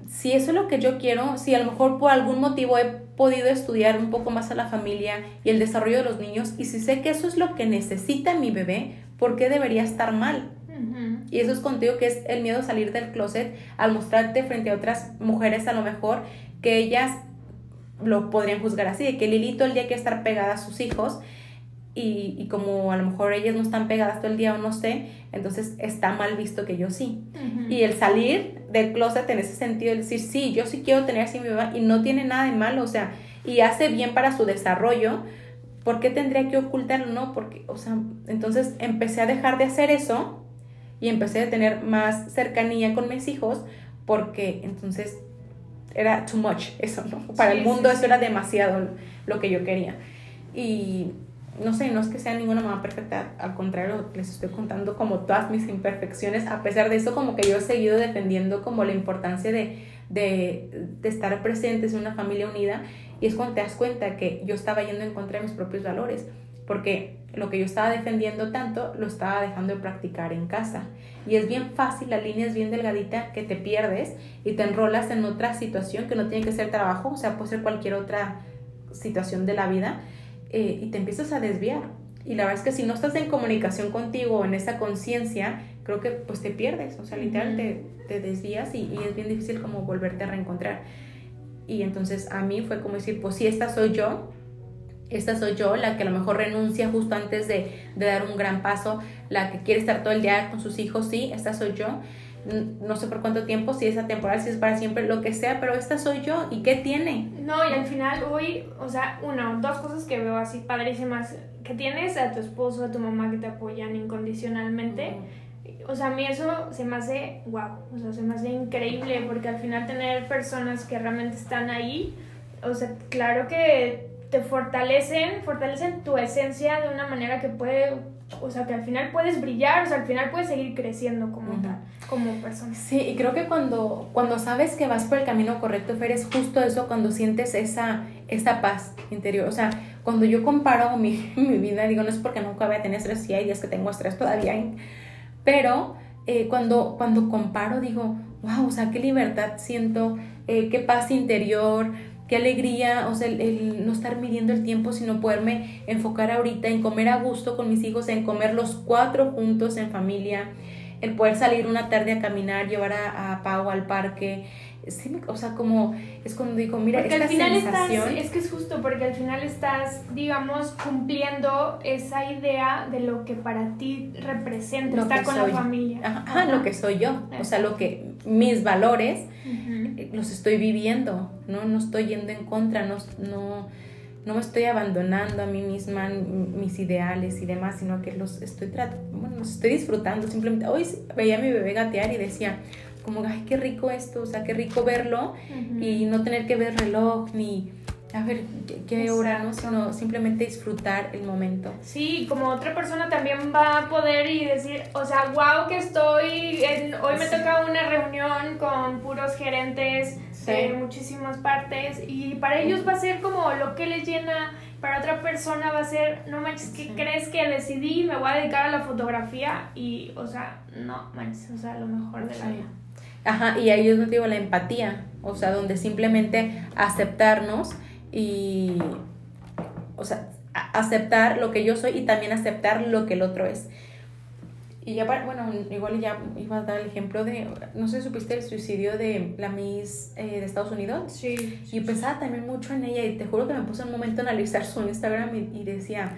si eso es lo que yo quiero, si a lo mejor por algún motivo he podido estudiar un poco más a la familia y el desarrollo de los niños y si sé que eso es lo que necesita mi bebé, ¿por qué debería estar mal? Y eso es contigo que es el miedo a salir del closet al mostrarte frente a otras mujeres a lo mejor que ellas lo podrían juzgar así, de que Lilito el día quiere estar pegada a sus hijos y, y, como a lo mejor ellas no están pegadas todo el día o no sé, entonces está mal visto que yo sí. Y el salir del closet en ese sentido, el decir, sí, yo sí quiero tener así mi bebé y no tiene nada de malo, o sea, y hace bien para su desarrollo, ¿por qué tendría que ocultarlo? No, porque, o sea, entonces empecé a dejar de hacer eso y empecé a tener más cercanía con mis hijos porque entonces era too much eso, ¿no? Para el mundo eso era demasiado lo que yo quería. Y no sé, no es que sea ninguna mamá perfecta, al contrario, les estoy contando como todas mis imperfecciones, a pesar de eso como que yo he seguido defendiendo como la importancia de, de, de estar presentes en una familia unida. Y es cuando te das cuenta que yo estaba yendo en contra de mis propios valores, porque lo que yo estaba defendiendo tanto lo estaba dejando de practicar en casa. Y es bien fácil, la línea es bien delgadita que te pierdes y te enrolas en otra situación que no tiene que ser trabajo, o sea, puede ser cualquier otra situación de la vida eh, y te empiezas a desviar. Y la verdad es que si no estás en comunicación contigo, en esa conciencia, creo que pues te pierdes, o sea, literal te, te desvías y, y, es bien difícil como volverte a reencontrar. Y entonces a mí fue como decir, pues si esta soy yo, esta soy yo, la que a lo mejor renuncia justo antes de, de, dar un gran paso, la que quiere estar todo el día con sus hijos, sí, esta soy yo. No sé por cuánto tiempo, si es temporal, si es para siempre, lo que sea, pero esta soy yo. ¿Y qué tiene? No, y al final hoy, o sea, una, dos cosas que veo así padrísimas, que tienes a tu esposo, a tu mamá que te apoyan incondicionalmente. O sea, a mí eso se me hace wow, o sea, se me hace increíble porque al final tener personas que realmente están ahí, o sea, claro que te fortalecen, fortalecen tu esencia de una manera que puede, o sea, que al final puedes brillar, o sea, al final puedes seguir creciendo como tal, como persona. Sí, y creo que cuando, cuando sabes que vas por el camino correcto, Fer, es justo eso, cuando sientes esa, esa paz interior, o sea, cuando yo comparo mi, mi vida, digo, no es porque nunca voy a tener estrés, sí hay días que tengo estrés todavía, pero eh, cuando, cuando comparo digo, wow, o sea, qué libertad siento, eh, qué paz interior, qué alegría, o sea, el, no estar midiendo el tiempo, sino poderme enfocar ahorita en comer a gusto con mis hijos, en comer los cuatro juntos en familia, el poder salir una tarde a caminar, llevar a, a Pau al parque, sí, o sea, como es cuando digo, mira, porque esta al final sensación... estás, es que es justo porque al final estás, digamos, cumpliendo esa idea de lo que para ti representa Lo estar con soy. la familia. Ajá, ajá, lo que soy yo, o sea, lo que mis valores Ujú. eh, los estoy viviendo, ¿no? No estoy yendo en contra, no, no, no me estoy abandonando a mí misma, mis ideales y demás, sino que los estoy, bueno, los estoy disfrutando. Simplemente, hoy veía a mi bebé gatear y decía, como, ay, qué rico esto, o sea, qué rico verlo Ujú. y no tener que ver reloj ni, a ver, qué, qué hora, ¿no? Sino simplemente disfrutar el momento. Sí, como otra persona también va a poder y decir, o sea, wow que estoy, en- hoy me Sí. toca una reunión con puros gerentes Sí. de muchísimas partes y para ellos va a ser como lo que les llena, para otra persona va a ser, no manches, ¿qué Sí. crees que decidí? Me voy a dedicar a la fotografía y, o sea, no manches, o sea, lo mejor de la vida. Ajá, y ahí yo no digo la empatía, o sea, donde simplemente aceptarnos y, o sea, aceptar lo que yo soy y también aceptar lo que el otro es. Y ya, para, bueno, igual ya iba a dar el ejemplo de, no sé, supiste el suicidio de la Miss eh, de Estados Unidos. Sí. Y pensaba también mucho en ella y te juro que me puse un momento a analizar su Instagram y, y decía,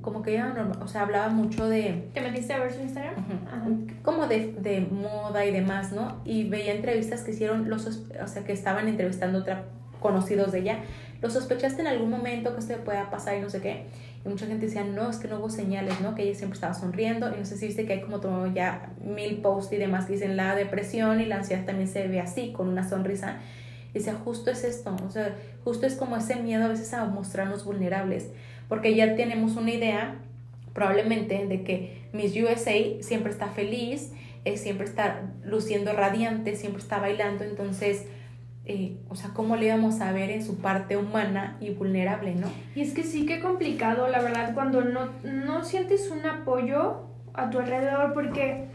como que ella, normal, o sea, hablaba mucho de, ¿Te metiste a ver su Instagram? Ajá. Como de, de moda y demás, ¿no? Y veía entrevistas que hicieron los, o sea, que estaban entrevistando otra conocidos de ella. ¿Lo sospechaste en algún momento que esto pueda pasar y no sé qué? Y mucha gente decía, no, es que no hubo señales, ¿no? Que ella siempre estaba sonriendo. Y no sé si viste que hay como todo ya mil posts y demás que dicen la depresión y la ansiedad también se ve así, con una sonrisa. Y decía, justo es esto, o sea, justo es como ese miedo a veces a mostrarnos vulnerables, porque ya tenemos una idea probablemente de que Miss USA siempre está feliz, eh, siempre está luciendo radiante, siempre está bailando, entonces, eh, o sea, ¿cómo le íbamos a ver en su parte humana y vulnerable, no? Y es que sí, qué complicado, la verdad, cuando no, no sientes un apoyo a tu alrededor, porque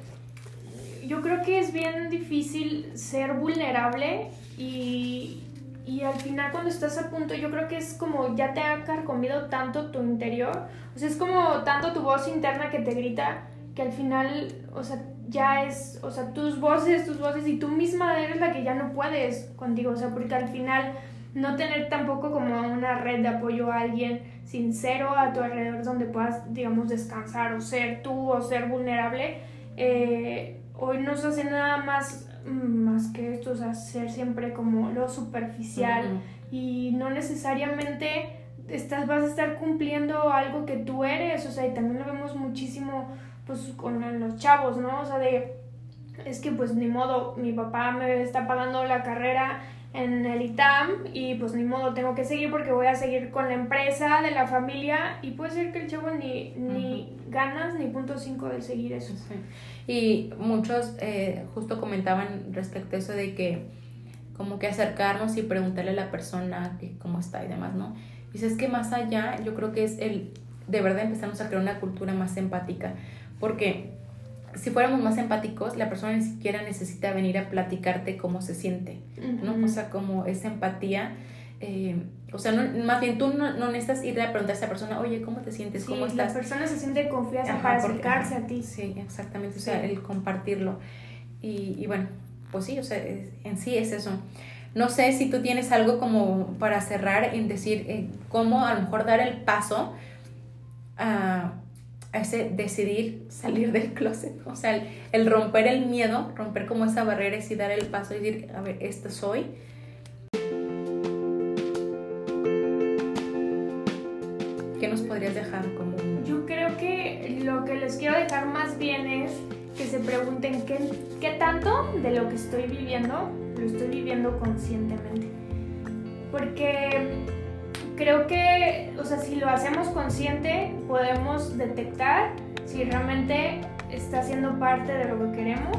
yo creo que es bien difícil ser vulnerable y, y al final cuando estás a punto, yo creo que es como ya te ha carcomido tanto tu interior, o sea, es como tanto tu voz interna que te grita que al final, o sea, ya es, o sea, tus voces, tus voces y tú misma eres la que ya no puedes contigo, o sea, porque al final no tener tampoco como una red de apoyo a alguien sincero a tu alrededor donde puedas, digamos, descansar o ser tú o ser vulnerable, eh, hoy no se hace nada más, más que esto, o sea, ser siempre como lo superficial y no necesariamente estás, vas a estar cumpliendo algo que tú eres, o sea, y también lo vemos muchísimo pues con los chavos, ¿no? O sea, de, es que pues ni modo, mi papá me está pagando la carrera en el ITAM y pues ni modo, tengo que seguir porque voy a seguir con la empresa de la familia y puede ser que el chavo ni, ni ganas ni punto cinco de seguir eso. Sí. Y muchos eh, justo comentaban respecto a eso de que como que acercarnos y preguntarle a la persona que cómo está y demás, ¿no? Y es que más allá, yo creo que es el de verdad empezamos a crear una cultura más empática, porque si fuéramos más empáticos, la persona ni siquiera necesita venir a platicarte cómo se siente, ¿no? O sea, como esa empatía, eh, o sea, no, más bien tú no, no, necesitas ir a preguntar a esa persona, oye, ¿cómo te sientes? ¿Cómo estás? La persona se siente confianza para acercarse a ti. Sí, exactamente, o sea, el compartirlo. Y, y bueno, pues sí, o sea, en sí es eso. No sé si tú tienes algo como para cerrar en decir eh, cómo a lo mejor dar el paso a, ese decidir salir del closet, o sea, el, romper el miedo, romper como esa barrera y dar el paso y decir, a ver, esto soy. ¿Qué nos podrías dejar como? Yo creo que lo que les quiero dejar más bien es que se pregunten qué, qué tanto de lo que estoy viviendo lo estoy viviendo conscientemente. Porque creo que, o sea, si lo hacemos consciente, podemos detectar si realmente está siendo parte de lo que queremos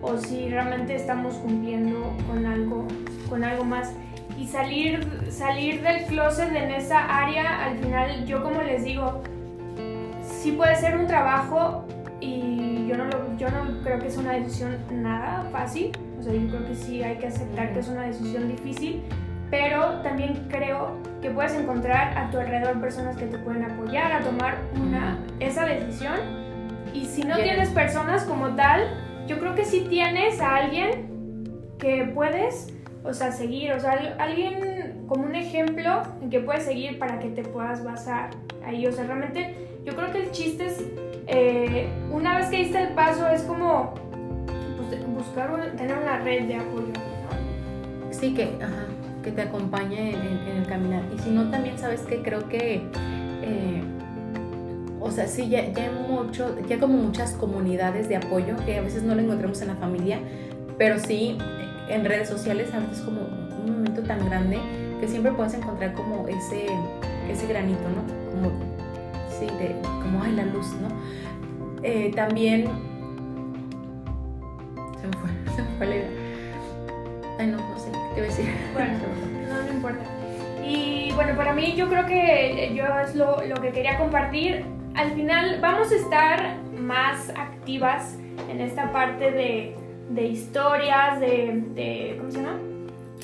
o si realmente estamos cumpliendo con algo, con algo más. Y salir, salir del closet en esa área, al final, yo como les digo, sí puede ser un trabajo y yo no, lo, yo no creo que es una decisión nada fácil. O sea, yo creo que sí hay que aceptar que es una decisión difícil, pero también creo que puedes encontrar a tu alrededor personas que te pueden apoyar a tomar una, esa decisión. Y si no tienes personas como tal, yo creo que sí tienes a alguien que puedes, o sea, seguir, o sea, alguien como un ejemplo en que puedes seguir para que te puedas basar ahí. O sea, realmente yo creo que el chiste es, eh, una vez que diste el paso, es como pues, buscar, tener una red de apoyo. Sí, que, ajá que te acompañe en, el caminar. Y si no, también sabes que creo que, eh, o sea, sí, ya, ya, mucho, ya como muchas comunidades de apoyo que a veces no lo encontramos en la familia, pero sí en redes sociales a veces es como un momento tan grande que siempre puedes encontrar como ese, ese granito, ¿no? Como, sí, de, como, hay la luz, ¿no? Eh, también, se me fue, se me fue la idea. Ay, no, no sé, ¿qué te voy a decir? Bueno, no, no importa. Y bueno, para mí yo creo que yo es lo, lo que quería compartir. Al final vamos a estar más activas en esta parte de, de historias, de, de, ¿Cómo se llama?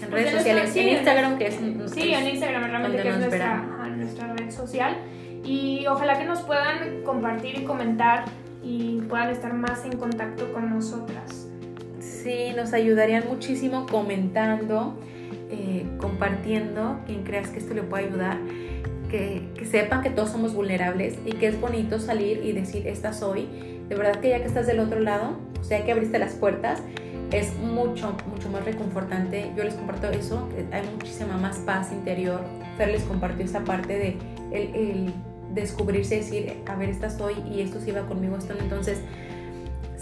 En redes pues sociales, en Instagram, que es. Sí, en Instagram, realmente, que es nuestra, nuestra red social. Y ojalá que nos puedan compartir y comentar y puedan estar más en contacto con nosotras. Sí, nos ayudarían muchísimo comentando, eh, compartiendo, quien creas que esto le pueda ayudar, que, que, sepan que todos somos vulnerables y que es bonito salir y decir, esta soy. De verdad que ya que estás del otro lado, o sea que abriste las puertas, es mucho, mucho más reconfortante. Yo les comparto eso, hay muchísima más paz interior. Fer les compartió esa parte de el, el descubrirse, decir, a ver, esta soy y esto sí va conmigo, esto. Entonces,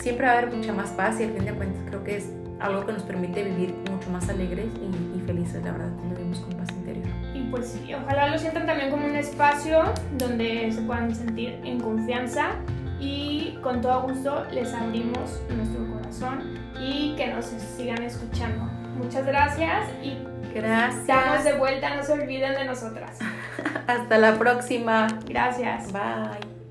siempre va a haber mucha más paz y al fin de cuentas creo que es algo que nos permite vivir mucho más alegres y, felices, la verdad, cuando vivimos con paz interior. Y pues ojalá lo sientan también como un espacio donde se puedan sentir en confianza y con todo gusto les abrimos nuestro corazón y que nos sigan escuchando. Muchas gracias y gracias. Estamos de vuelta, no se olviden de nosotras. Hasta la próxima. Gracias. Bye.